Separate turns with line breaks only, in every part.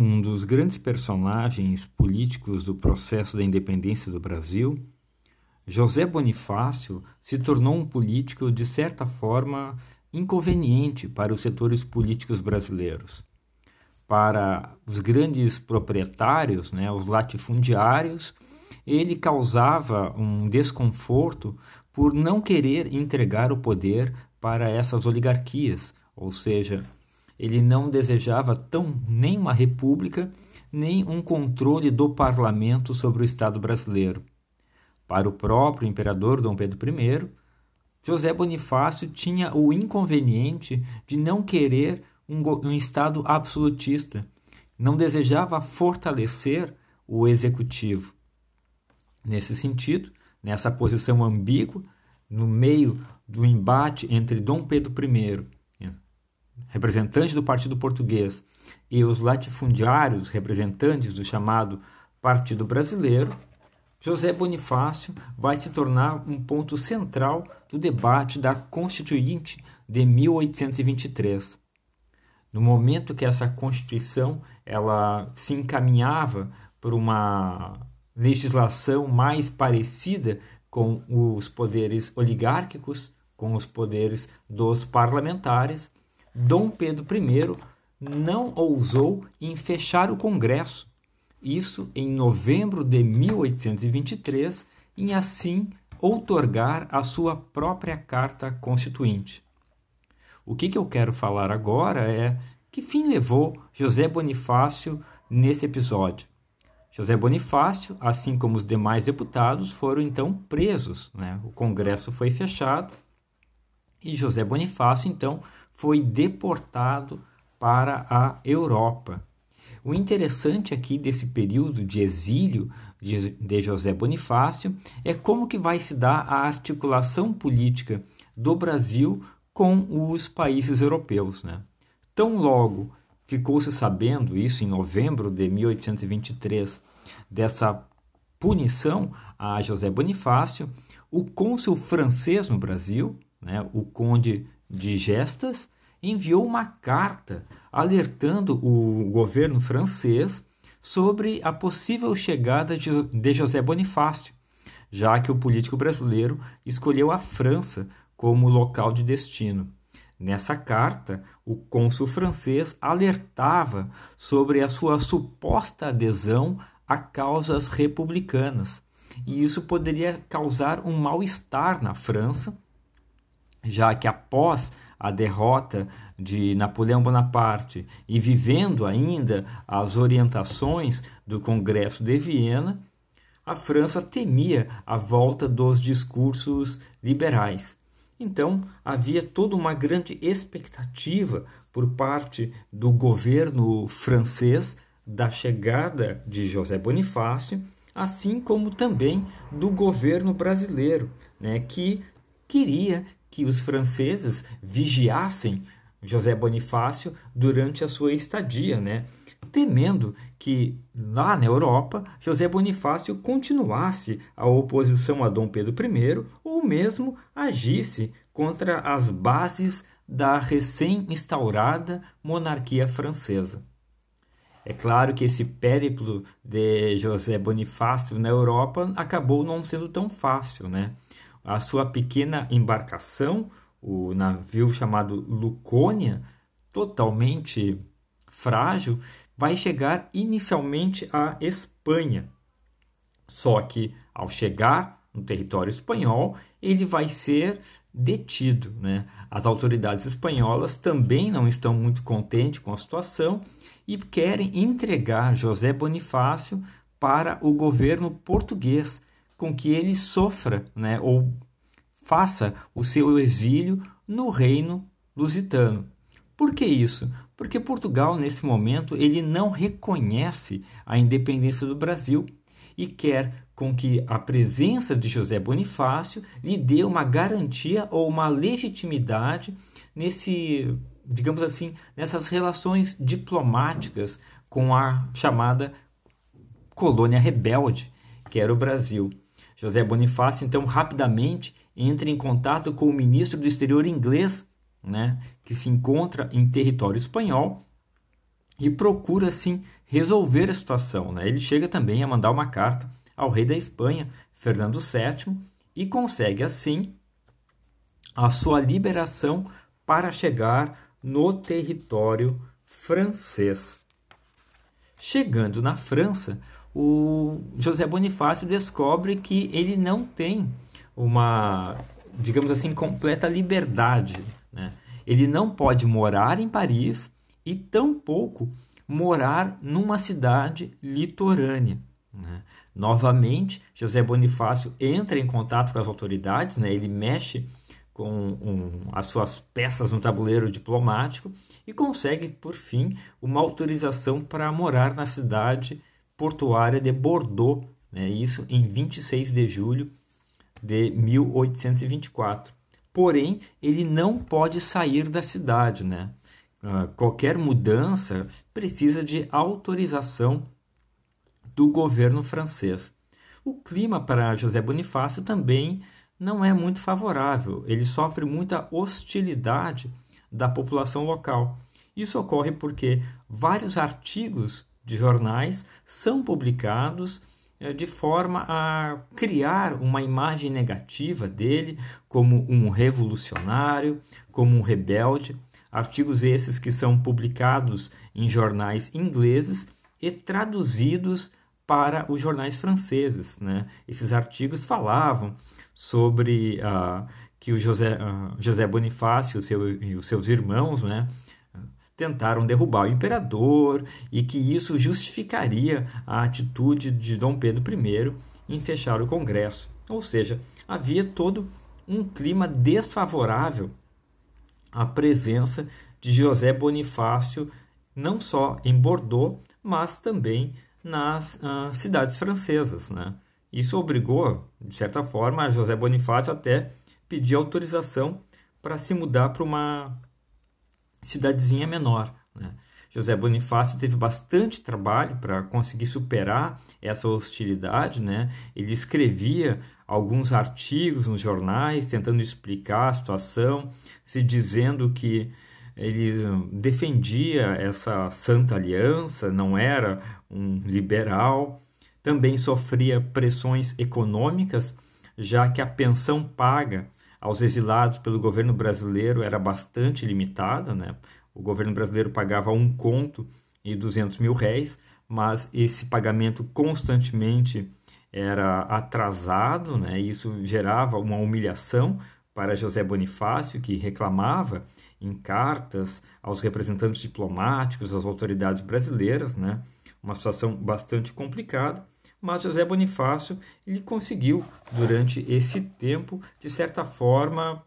um dos grandes personagens políticos do processo da independência do Brasil, José Bonifácio se tornou um político de certa forma inconveniente para os setores políticos brasileiros. Para os grandes proprietários, né, os latifundiários, ele causava um desconforto por não querer entregar o poder para essas oligarquias, ou seja, ele não desejava tão nem uma república, nem um controle do parlamento sobre o Estado brasileiro. Para o próprio imperador Dom Pedro I, José Bonifácio tinha o inconveniente de não querer um, um Estado absolutista, não desejava fortalecer o executivo. Nesse sentido, nessa posição ambígua, no meio do embate entre Dom Pedro I, representante do Partido Português, e os latifundiários, representantes do chamado Partido Brasileiro, José Bonifácio vai se tornar um ponto central do debate da Constituinte de 1823. No momento que essa Constituição ela se encaminhava por uma legislação mais parecida com os poderes oligárquicos, com os poderes dos parlamentares, Dom Pedro I não ousou em fechar o Congresso isso em novembro de 1823, em assim outorgar a sua própria Carta Constituinte. O que, que eu quero falar agora é que fim levou José Bonifácio nesse episódio. José Bonifácio, assim como os demais deputados, foram então presos. Né? O Congresso foi fechado e José Bonifácio então foi deportado para a Europa. O interessante aqui desse período de exílio de José Bonifácio é como que vai se dar a articulação política do Brasil com os países europeus. Né? Tão logo ficou-se sabendo, isso em novembro de 1823, dessa punição a José Bonifácio, o cônsul francês no Brasil, né, o conde de Gestas, enviou uma carta alertando o governo francês sobre a possível chegada de José Bonifácio, já que o político brasileiro escolheu a França como local de destino. Nessa carta, o cônsul francês alertava sobre a sua suposta adesão a causas republicanas, e isso poderia causar um mal-estar na França, já que após a derrota de Napoleão Bonaparte e vivendo ainda as orientações do Congresso de Viena, a França temia a volta dos discursos liberais. Então, havia toda uma grande expectativa por parte do governo francês da chegada de José Bonifácio, assim como também do governo brasileiro, né, que queria que os franceses vigiassem José Bonifácio durante a sua estadia, né? temendo que lá na Europa José Bonifácio continuasse a oposição a Dom Pedro I ou mesmo agisse contra as bases da recém-instaurada monarquia francesa. É claro que esse périplo de José Bonifácio na Europa acabou não sendo tão fácil, né? A sua pequena embarcação, o navio chamado Lucônia, totalmente frágil, vai chegar inicialmente à Espanha. Só que ao chegar no território espanhol, ele vai ser detido. Né? As autoridades espanholas também não estão muito contentes com a situação e querem entregar José Bonifácio para o governo português, com que ele sofra, né, ou faça o seu exílio no reino lusitano. Por que isso? Porque Portugal, nesse momento, ele não reconhece a independência do Brasil e quer com que a presença de José Bonifácio lhe dê uma garantia ou uma legitimidade nesse, digamos assim, nessas relações diplomáticas com a chamada colônia rebelde, que era o Brasil. José Bonifácio, então, rapidamente entra em contato com o ministro do exterior inglês, né, que se encontra em território espanhol, e procura assim resolver a situação. Né? Ele chega também a mandar uma carta ao rei da Espanha, Fernando VII, e consegue assim a sua liberação para chegar no território francês. Chegando na França, o José Bonifácio descobre que ele não tem uma, digamos assim, completa liberdade. Né? Ele não pode morar em Paris e tampouco morar numa cidade litorânea. Né? Novamente, José Bonifácio entra em contato com as autoridades, né? ele mexe com um, as suas peças no tabuleiro diplomático e consegue, por fim, uma autorização para morar na cidade portuária de Bordeaux, né? isso em 26 de julho de 1824. Porém, ele não pode sair da cidade. Né? Uh, qualquer mudança precisa de autorização do governo francês. O clima para José Bonifácio também não é muito favorável. Ele sofre muita hostilidade da população local. Isso ocorre porque vários artigos de jornais são publicados eh, de forma a criar uma imagem negativa dele como um revolucionário, como um rebelde. Artigos esses que são publicados em jornais ingleses e traduzidos para os jornais franceses. Né? Esses artigos falavam sobre uh, que o José, uh, José Bonifácio seu, e os seus irmãos né, tentaram derrubar o imperador e que isso justificaria a atitude de Dom Pedro I em fechar o Congresso. Ou seja, havia todo um clima desfavorável à presença de José Bonifácio, não só em Bordeaux, mas também nas uh, cidades francesas. Né? Isso obrigou, de certa forma, a José Bonifácio até pedir autorização para se mudar para uma cidadezinha menor. Né? José Bonifácio teve bastante trabalho para conseguir superar essa hostilidade. Né? Ele escrevia alguns artigos nos jornais tentando explicar a situação, se dizendo que ele defendia essa santa aliança, não era um liberal. Também sofria pressões econômicas, já que a pensão paga aos exilados pelo governo brasileiro era bastante limitada, né? O governo brasileiro pagava um conto e 200 mil réis, mas esse pagamento constantemente era atrasado, né? Isso gerava uma humilhação para José Bonifácio, que reclamava em cartas aos representantes diplomáticos, às autoridades brasileiras, né? Uma situação bastante complicada mas José Bonifácio ele conseguiu durante esse tempo de certa forma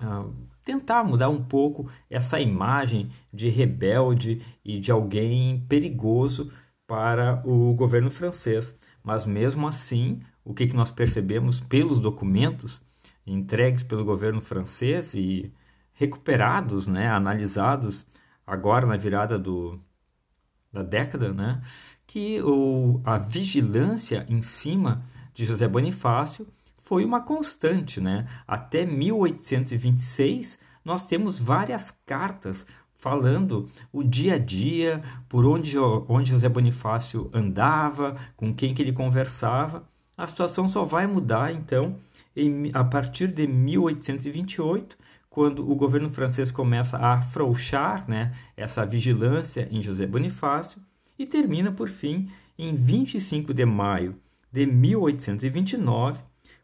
uh, tentar mudar um pouco essa imagem de rebelde e de alguém perigoso para o governo francês. Mas mesmo assim o que, que nós percebemos pelos documentos entregues pelo governo francês e recuperados né analisados agora na virada do da década né que o, a vigilância em cima de José Bonifácio foi uma constante. Né? Até 1826, nós temos várias cartas falando o dia a dia, por onde, onde José Bonifácio andava, com quem que ele conversava. A situação só vai mudar, então, em, a partir de 1828, quando o governo francês começa a afrouxar né, essa vigilância em José Bonifácio, e termina, por fim, em 25 de maio de 1829,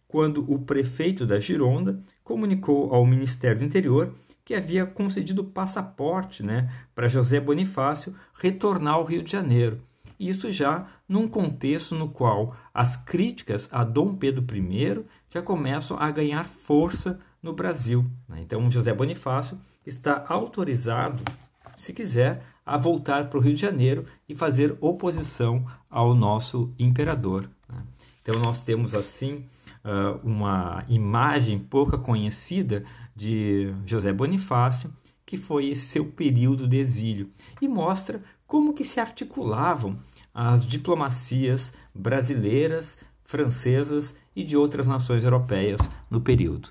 quando o prefeito da Gironda comunicou ao Ministério do Interior que havia concedido passaporte né, para José Bonifácio retornar ao Rio de Janeiro. Isso já num contexto no qual as críticas a Dom Pedro I já começam a ganhar força no Brasil. Né? Então, José Bonifácio está autorizado, se quiser, a voltar para o Rio de Janeiro e fazer oposição ao nosso imperador. Né? Então, nós temos assim uma imagem pouca conhecida de José Bonifácio, que foi esse seu período de exílio, e mostra como que se articulavam as diplomacias brasileiras, francesas e de outras nações europeias no período.